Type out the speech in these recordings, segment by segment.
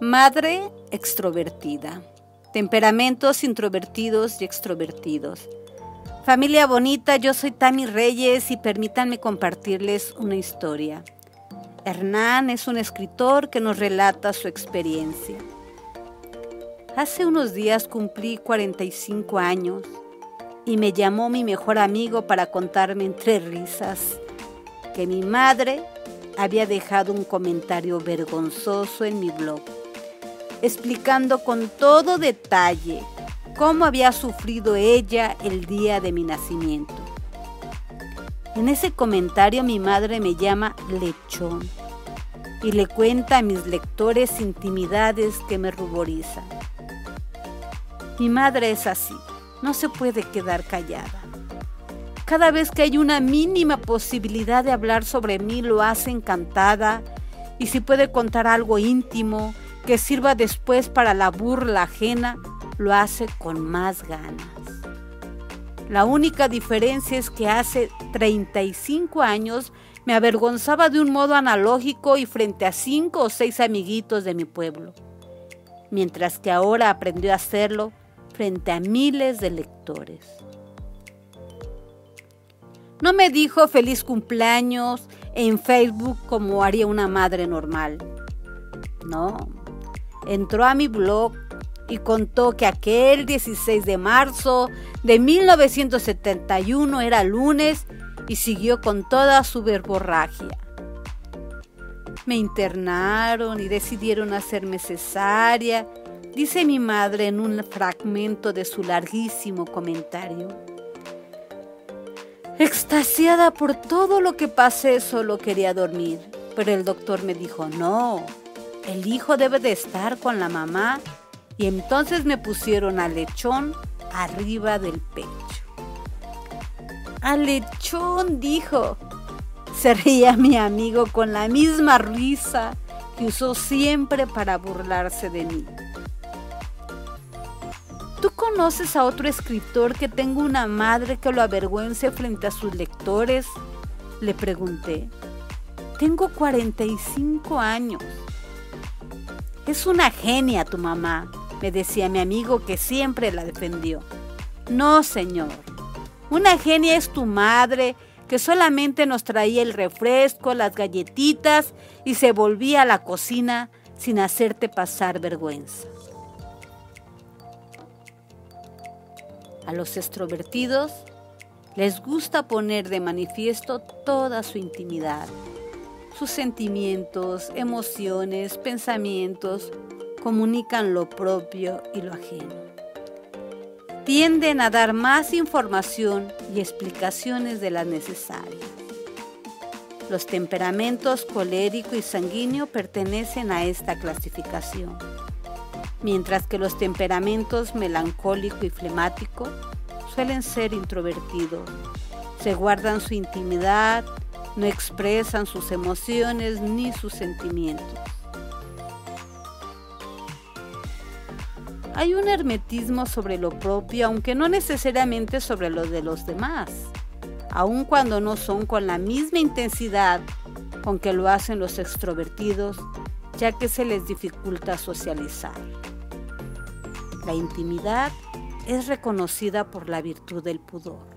Madre extrovertida. Temperamentos introvertidos y extrovertidos. Familia bonita, yo soy Tami Reyes y permítanme compartirles una historia. Hernán es un escritor que nos relata su experiencia. Hace unos días cumplí 45 años y me llamó mi mejor amigo para contarme entre risas que mi madre había dejado un comentario vergonzoso en mi blog explicando con todo detalle cómo había sufrido ella el día de mi nacimiento. En ese comentario mi madre me llama lechón y le cuenta a mis lectores intimidades que me ruborizan. Mi madre es así, no se puede quedar callada. Cada vez que hay una mínima posibilidad de hablar sobre mí lo hace encantada y si puede contar algo íntimo, que sirva después para la burla ajena, lo hace con más ganas. La única diferencia es que hace 35 años me avergonzaba de un modo analógico y frente a cinco o seis amiguitos de mi pueblo, mientras que ahora aprendió a hacerlo frente a miles de lectores. No me dijo feliz cumpleaños en Facebook como haría una madre normal. No, entró a mi blog y contó que aquel 16 de marzo de 1971 era lunes y siguió con toda su verborragia. Me internaron y decidieron hacerme cesárea, dice mi madre en un fragmento de su larguísimo comentario. Extasiada por todo lo que pasé, solo quería dormir, pero el doctor me dijo, no, el hijo debe de estar con la mamá y entonces me pusieron a lechón arriba del pecho. A lechón, dijo. Se reía mi amigo con la misma risa que usó siempre para burlarse de mí. ¿Tú conoces a otro escritor que tenga una madre que lo avergüence frente a sus lectores? Le pregunté. Tengo 45 años. Es una genia tu mamá, me decía mi amigo que siempre la defendió. No, señor. Una genia es tu madre que solamente nos traía el refresco, las galletitas y se volvía a la cocina sin hacerte pasar vergüenza. A los extrovertidos les gusta poner de manifiesto toda su intimidad sus sentimientos, emociones, pensamientos comunican lo propio y lo ajeno. Tienden a dar más información y explicaciones de las necesarias. Los temperamentos colérico y sanguíneo pertenecen a esta clasificación, mientras que los temperamentos melancólico y flemático suelen ser introvertidos. Se guardan su intimidad, no expresan sus emociones ni sus sentimientos. Hay un hermetismo sobre lo propio, aunque no necesariamente sobre lo de los demás, aun cuando no son con la misma intensidad con que lo hacen los extrovertidos, ya que se les dificulta socializar. La intimidad es reconocida por la virtud del pudor.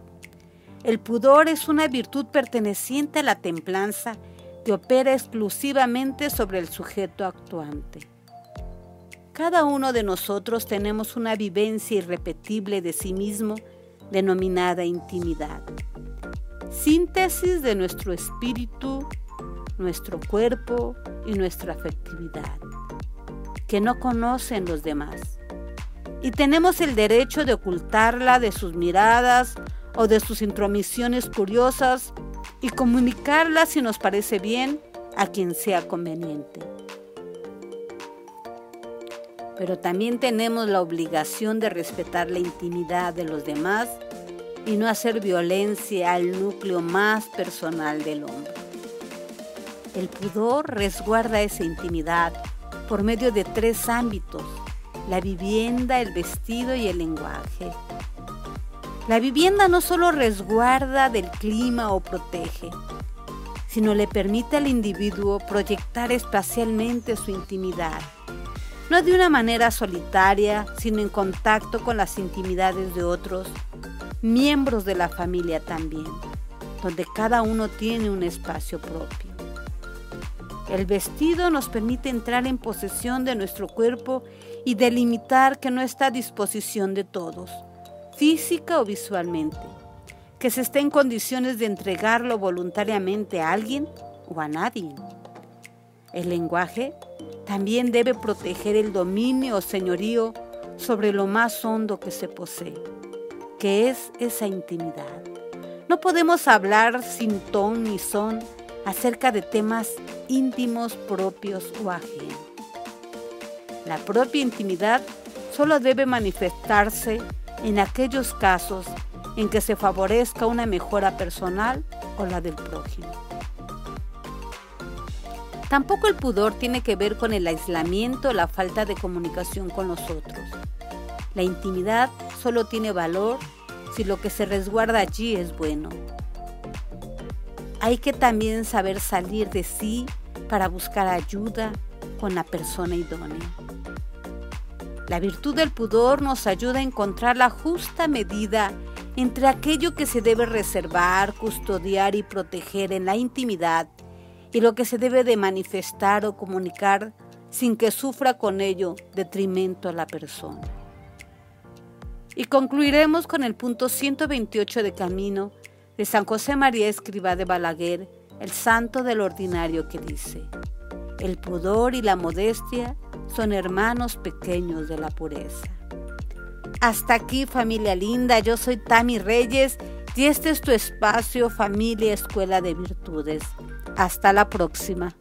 El pudor es una virtud perteneciente a la templanza que opera exclusivamente sobre el sujeto actuante. Cada uno de nosotros tenemos una vivencia irrepetible de sí mismo denominada intimidad. Síntesis de nuestro espíritu, nuestro cuerpo y nuestra afectividad, que no conocen los demás. Y tenemos el derecho de ocultarla de sus miradas o de sus intromisiones curiosas y comunicarlas si nos parece bien a quien sea conveniente. Pero también tenemos la obligación de respetar la intimidad de los demás y no hacer violencia al núcleo más personal del hombre. El pudor resguarda esa intimidad por medio de tres ámbitos, la vivienda, el vestido y el lenguaje. La vivienda no solo resguarda del clima o protege, sino le permite al individuo proyectar espacialmente su intimidad, no de una manera solitaria, sino en contacto con las intimidades de otros, miembros de la familia también, donde cada uno tiene un espacio propio. El vestido nos permite entrar en posesión de nuestro cuerpo y delimitar que no está a disposición de todos, física o visualmente, que se esté en condiciones de entregarlo voluntariamente a alguien o a nadie. El lenguaje también debe proteger el dominio o señorío sobre lo más hondo que se posee, que es esa intimidad. No podemos hablar sin ton ni son acerca de temas íntimos propios o ajenos. La propia intimidad solo debe manifestarse en aquellos casos en que se favorezca una mejora personal o la del prójimo. Tampoco el pudor tiene que ver con el aislamiento o la falta de comunicación con los otros. La intimidad solo tiene valor si lo que se resguarda allí es bueno. Hay que también saber salir de sí para buscar ayuda con la persona idónea. La virtud del pudor nos ayuda a encontrar la justa medida entre aquello que se debe reservar, custodiar y proteger en la intimidad y lo que se debe de manifestar o comunicar sin que sufra con ello detrimento a la persona. Y concluiremos con el punto 128 de Camino de San José María Escribá de Balaguer, el santo del ordinario que dice, el pudor y la modestia son hermanos pequeños de la pureza. Hasta aquí familia linda, yo soy Tami Reyes y este es tu espacio familia Escuela de Virtudes. Hasta la próxima.